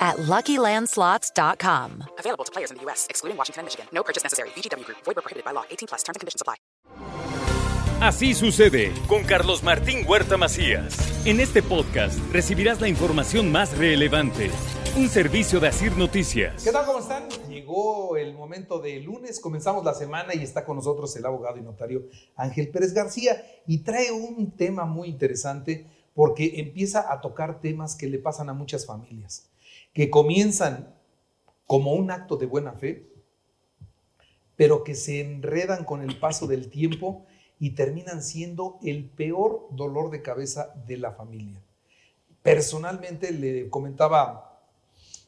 at LuckyLandSlots.com. Available to players in the U.S., excluding Washington and Michigan. No purchase necessary. VGW Group. Void where prohibited by law. 18 plus. Terms and conditions apply. Así sucede con Carlos Martín Huerta Macías. En este podcast recibirás la información más relevante. Un servicio de Asir Noticias. ¿Qué tal? ¿Cómo están? Llegó el momento de lunes, comenzamos la semana y está con nosotros el abogado y notario Ángel Pérez García y trae un tema muy interesante porque empieza a tocar temas que le pasan a muchas familias que comienzan como un acto de buena fe, pero que se enredan con el paso del tiempo y terminan siendo el peor dolor de cabeza de la familia. Personalmente le comentaba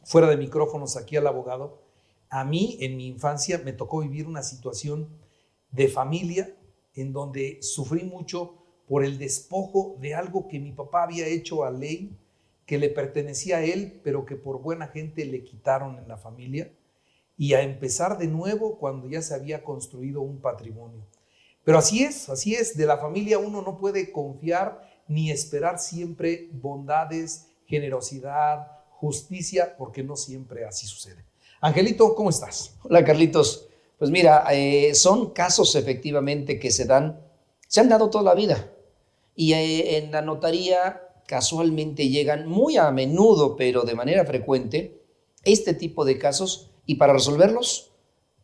fuera de micrófonos aquí al abogado, a mí en mi infancia me tocó vivir una situación de familia en donde sufrí mucho por el despojo de algo que mi papá había hecho a ley que le pertenecía a él, pero que por buena gente le quitaron en la familia, y a empezar de nuevo cuando ya se había construido un patrimonio. Pero así es, así es, de la familia uno no puede confiar ni esperar siempre bondades, generosidad, justicia, porque no siempre así sucede. Angelito, ¿cómo estás? Hola Carlitos, pues mira, eh, son casos efectivamente que se dan, se han dado toda la vida. Y eh, en la notaría casualmente llegan muy a menudo, pero de manera frecuente, este tipo de casos y para resolverlos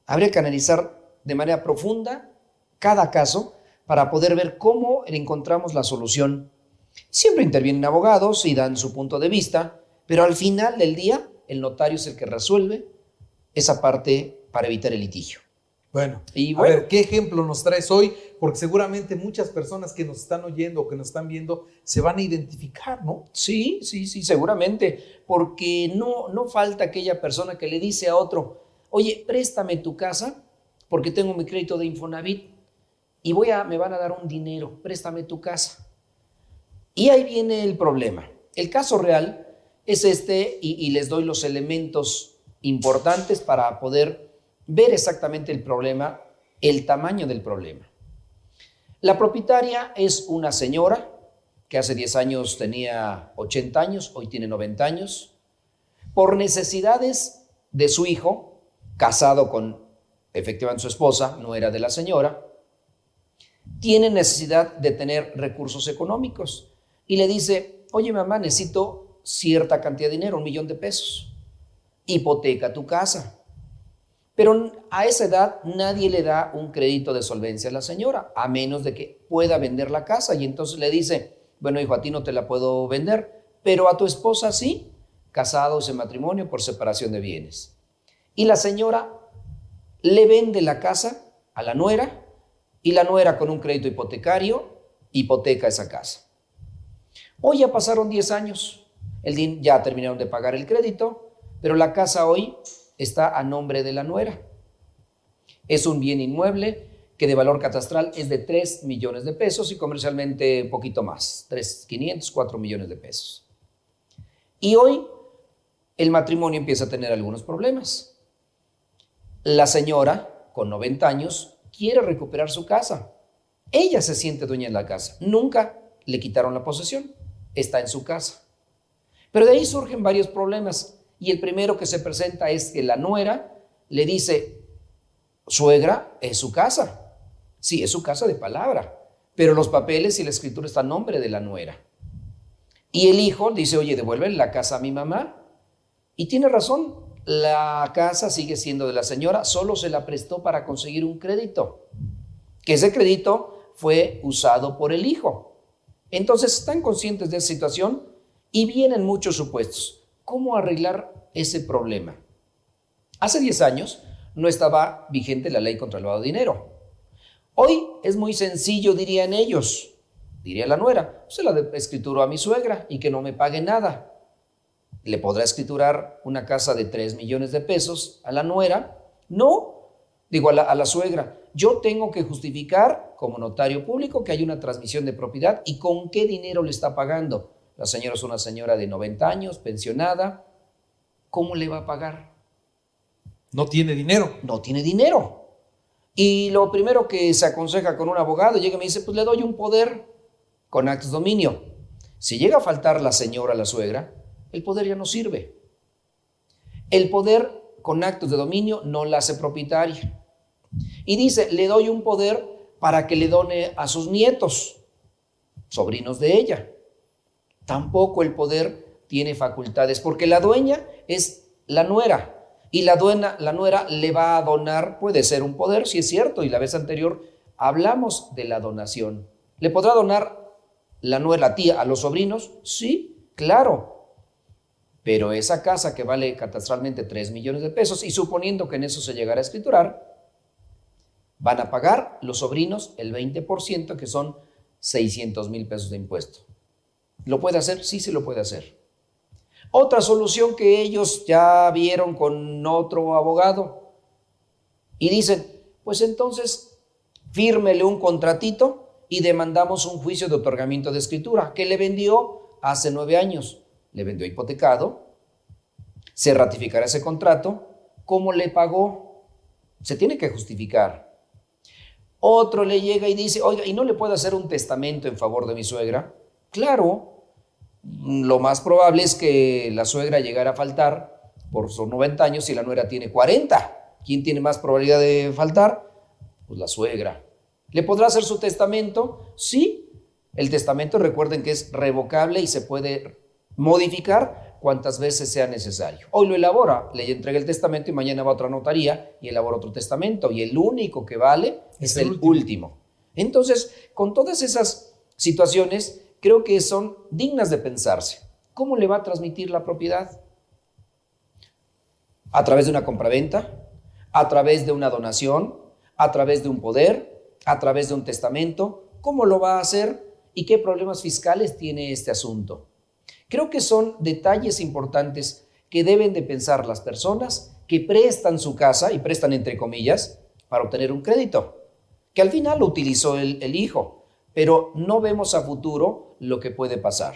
habría que analizar de manera profunda cada caso para poder ver cómo encontramos la solución. Siempre intervienen abogados y dan su punto de vista, pero al final del día el notario es el que resuelve esa parte para evitar el litigio. Bueno, y a ver, ¿qué ejemplo nos traes hoy? Porque seguramente muchas personas que nos están oyendo o que nos están viendo se van a identificar, ¿no? Sí, sí, sí, seguramente, porque no, no falta aquella persona que le dice a otro, oye, préstame tu casa porque tengo mi crédito de Infonavit y voy a, me van a dar un dinero, préstame tu casa. Y ahí viene el problema. El caso real es este y, y les doy los elementos importantes para poder ver exactamente el problema, el tamaño del problema. La propietaria es una señora que hace 10 años tenía 80 años, hoy tiene 90 años, por necesidades de su hijo, casado con efectivamente su esposa, no era de la señora, tiene necesidad de tener recursos económicos y le dice, oye mamá, necesito cierta cantidad de dinero, un millón de pesos, hipoteca tu casa. Pero a esa edad nadie le da un crédito de solvencia a la señora, a menos de que pueda vender la casa. Y entonces le dice, bueno, hijo, a ti no te la puedo vender, pero a tu esposa sí, casados en matrimonio por separación de bienes. Y la señora le vende la casa a la nuera y la nuera con un crédito hipotecario hipoteca esa casa. Hoy ya pasaron 10 años, el ya terminaron de pagar el crédito, pero la casa hoy está a nombre de la nuera. Es un bien inmueble que de valor catastral es de 3 millones de pesos y comercialmente poquito más, 3, 500, 4 millones de pesos. Y hoy el matrimonio empieza a tener algunos problemas. La señora, con 90 años, quiere recuperar su casa. Ella se siente dueña de la casa. Nunca le quitaron la posesión. Está en su casa. Pero de ahí surgen varios problemas. Y el primero que se presenta es que la nuera le dice, suegra, es su casa. Sí, es su casa de palabra, pero los papeles y la escritura están a nombre de la nuera. Y el hijo dice, oye, devuelve la casa a mi mamá. Y tiene razón, la casa sigue siendo de la señora, solo se la prestó para conseguir un crédito, que ese crédito fue usado por el hijo. Entonces están conscientes de esa situación y vienen muchos supuestos. ¿Cómo arreglar ese problema? Hace 10 años no estaba vigente la ley contra el lavado de dinero. Hoy es muy sencillo, dirían ellos, diría la nuera, se la escrituro a mi suegra y que no me pague nada. Le podrá escriturar una casa de 3 millones de pesos a la nuera. No, digo a la, a la suegra, yo tengo que justificar como notario público que hay una transmisión de propiedad y con qué dinero le está pagando. La señora es una señora de 90 años, pensionada. ¿Cómo le va a pagar? No tiene dinero. No tiene dinero. Y lo primero que se aconseja con un abogado, llega y me dice, pues le doy un poder con actos de dominio. Si llega a faltar la señora, la suegra, el poder ya no sirve. El poder con actos de dominio no la hace propietaria. Y dice, le doy un poder para que le done a sus nietos, sobrinos de ella. Tampoco el poder tiene facultades, porque la dueña es la nuera. Y la, dueña, la nuera le va a donar, puede ser un poder, si es cierto, y la vez anterior hablamos de la donación. ¿Le podrá donar la nuera, tía, a los sobrinos? Sí, claro. Pero esa casa que vale catastralmente 3 millones de pesos, y suponiendo que en eso se llegara a escriturar, van a pagar los sobrinos el 20%, que son 600 mil pesos de impuesto. ¿Lo puede hacer? Sí, se lo puede hacer. Otra solución que ellos ya vieron con otro abogado y dicen, pues entonces fírmele un contratito y demandamos un juicio de otorgamiento de escritura que le vendió hace nueve años. Le vendió hipotecado, se ratificará ese contrato, ¿cómo le pagó? Se tiene que justificar. Otro le llega y dice, oiga, ¿y no le puedo hacer un testamento en favor de mi suegra? Claro, lo más probable es que la suegra llegara a faltar por sus 90 años y la nuera tiene 40. ¿Quién tiene más probabilidad de faltar? Pues la suegra. ¿Le podrá hacer su testamento? Sí. El testamento recuerden que es revocable y se puede modificar cuantas veces sea necesario. Hoy lo elabora, le entrega el testamento y mañana va a otra notaría y elabora otro testamento. Y el único que vale es, el, último. último. Entonces, con todas esas situaciones, creo que son dignas de pensarse. ¿Cómo le va a transmitir la propiedad? ¿A través de una compraventa? ¿A través de una donación? ¿A través de un poder? ¿A través de un testamento? ¿Cómo lo va a hacer? ¿Y qué problemas fiscales tiene este asunto? Creo que son detalles importantes que deben de pensar las personas que prestan su casa, y prestan entre comillas, para obtener un crédito, que al final lo utilizó el, el hijo, pero no vemos a futuro lo que puede pasar.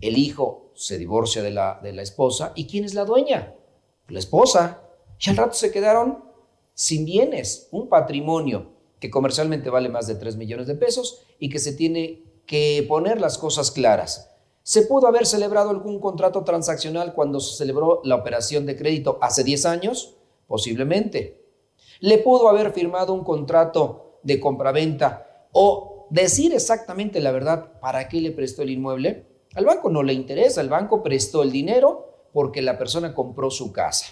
El hijo se divorcia de la, de la esposa, ¿y quién es la dueña? La esposa. Y al rato se quedaron sin bienes, un patrimonio que comercialmente vale más de 3 millones de pesos y que se tiene que poner las cosas claras. ¿Se pudo haber celebrado algún contrato transaccional cuando se celebró la operación de crédito hace 10 años? Posiblemente. ¿Le pudo haber firmado un contrato de compraventa o decir exactamente la verdad para qué le prestó el inmueble? Al banco no le interesa, el banco prestó el dinero porque la persona compró su casa.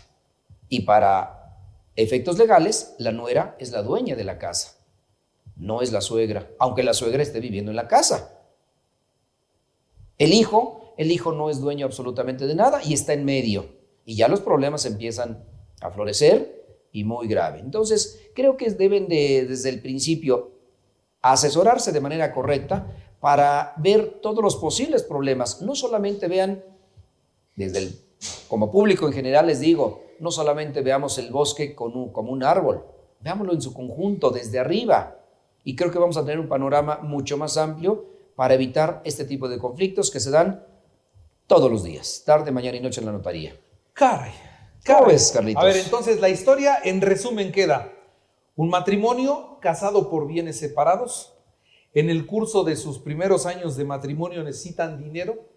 Y para efectos legales, la nuera es la dueña de la casa, no es la suegra, aunque la suegra esté viviendo en la casa. El hijo, el hijo no es dueño absolutamente de nada y está en medio. Y ya los problemas empiezan a florecer y muy grave. Entonces, creo que deben de, desde el principio, asesorarse de manera correcta para ver todos los posibles problemas. No solamente vean, desde el, como público en general les digo, no solamente veamos el bosque como un árbol, veámoslo en su conjunto, desde arriba. Y creo que vamos a tener un panorama mucho más amplio para evitar este tipo de conflictos que se dan todos los días, tarde, mañana y noche en la notaría. Caray. ¿Cómo ves, Carlitos? A ver, entonces la historia en resumen queda un matrimonio casado por bienes separados. En el curso de sus primeros años de matrimonio necesitan dinero.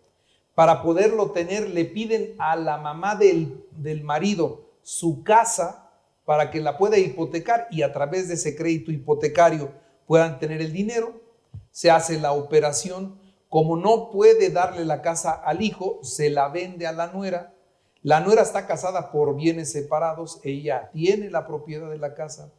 Para poderlo tener le piden a la mamá del, del marido su casa para que la pueda hipotecar y a través de ese crédito hipotecario puedan tener el dinero se hace la operación. Como no puede darle la casa al hijo, se la vende a la nuera. La nuera está casada por bienes separados, ella tiene la propiedad de la casa.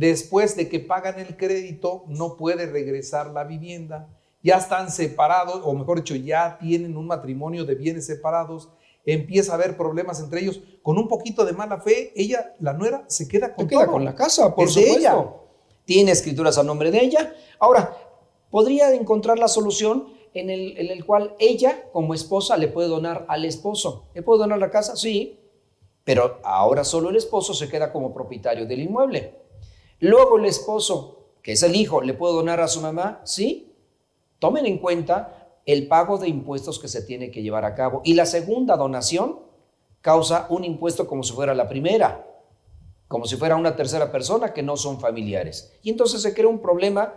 Después de que pagan el crédito, no puede regresar la vivienda. Ya están separados, o mejor dicho, ya tienen un matrimonio de bienes separados. Empieza a haber problemas entre ellos. Con un poquito de mala fe, ella, la nuera, se queda con, queda con la casa, por supuesto. ella. Tiene escrituras a nombre de ella. Ahora, podría encontrar la solución en el, en el, cual ella, como esposa, le puede donar al esposo. ¿Le puede donar la casa? Sí, pero ahora solo el esposo se queda como propietario del inmueble. Luego el esposo, que es el hijo, ¿le puedo donar a su mamá? Sí. Tomen en cuenta el pago de impuestos que se tiene que llevar a cabo. Y la segunda donación causa un impuesto como si fuera la primera, como si fuera una tercera persona que no son familiares. Y entonces se crea un problema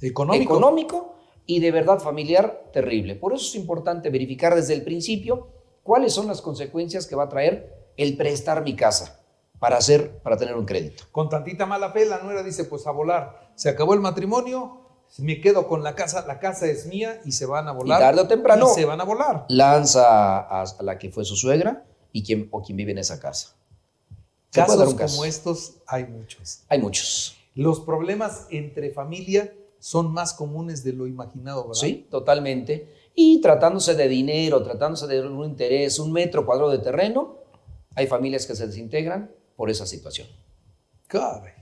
Económico. económico y de verdad familiar terrible. Por eso es importante verificar desde el principio cuáles son las consecuencias que va a traer el prestar mi casa para hacer, para tener un crédito. Con tantita mala fe, la nuera dice, pues a volar. Se acabó el matrimonio, me quedo con la casa, la casa es mía y se van a volar. Y tarde o temprano y se van a volar. lanza a, a la que fue su suegra y quien, o quien vive en esa casa. Casos caso. como estos hay muchos. Hay muchos. Los problemas entre familia son más comunes de lo imaginado, ¿verdad? Sí, totalmente. Y tratándose de dinero, tratándose de un interés, un metro cuadrado de terreno, hay familias que se desintegran por esa situación. Caray.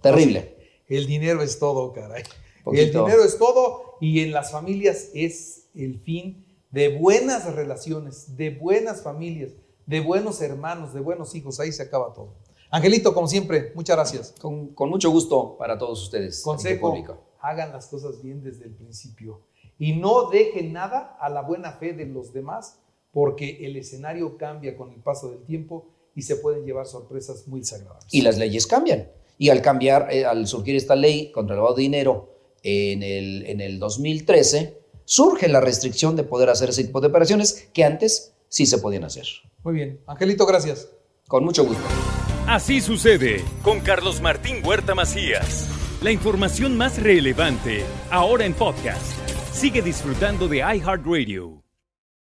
Terrible. El dinero es todo, caray. El Poquito. dinero es todo y en las familias es el fin de buenas relaciones, de buenas familias, de buenos hermanos, de buenos hijos. Ahí se acaba todo. Angelito, como siempre, muchas gracias. Con, con mucho gusto para todos ustedes. Consejo, hagan las cosas bien desde el principio y no dejen nada a la buena fe de los demás porque el escenario cambia con el paso del tiempo y se pueden llevar sorpresas muy desagradables. Y las leyes cambian. Y al cambiar, eh, al surgir esta ley contra el lavado de dinero en el, en el 2013, surge la restricción de poder hacer ese tipo de operaciones que antes sí se podían hacer. Muy bien. Angelito, gracias. Con mucho gusto. Así sucede con Carlos Martín Huerta Macías. La información más relevante ahora en podcast. Sigue disfrutando de iHeartRadio.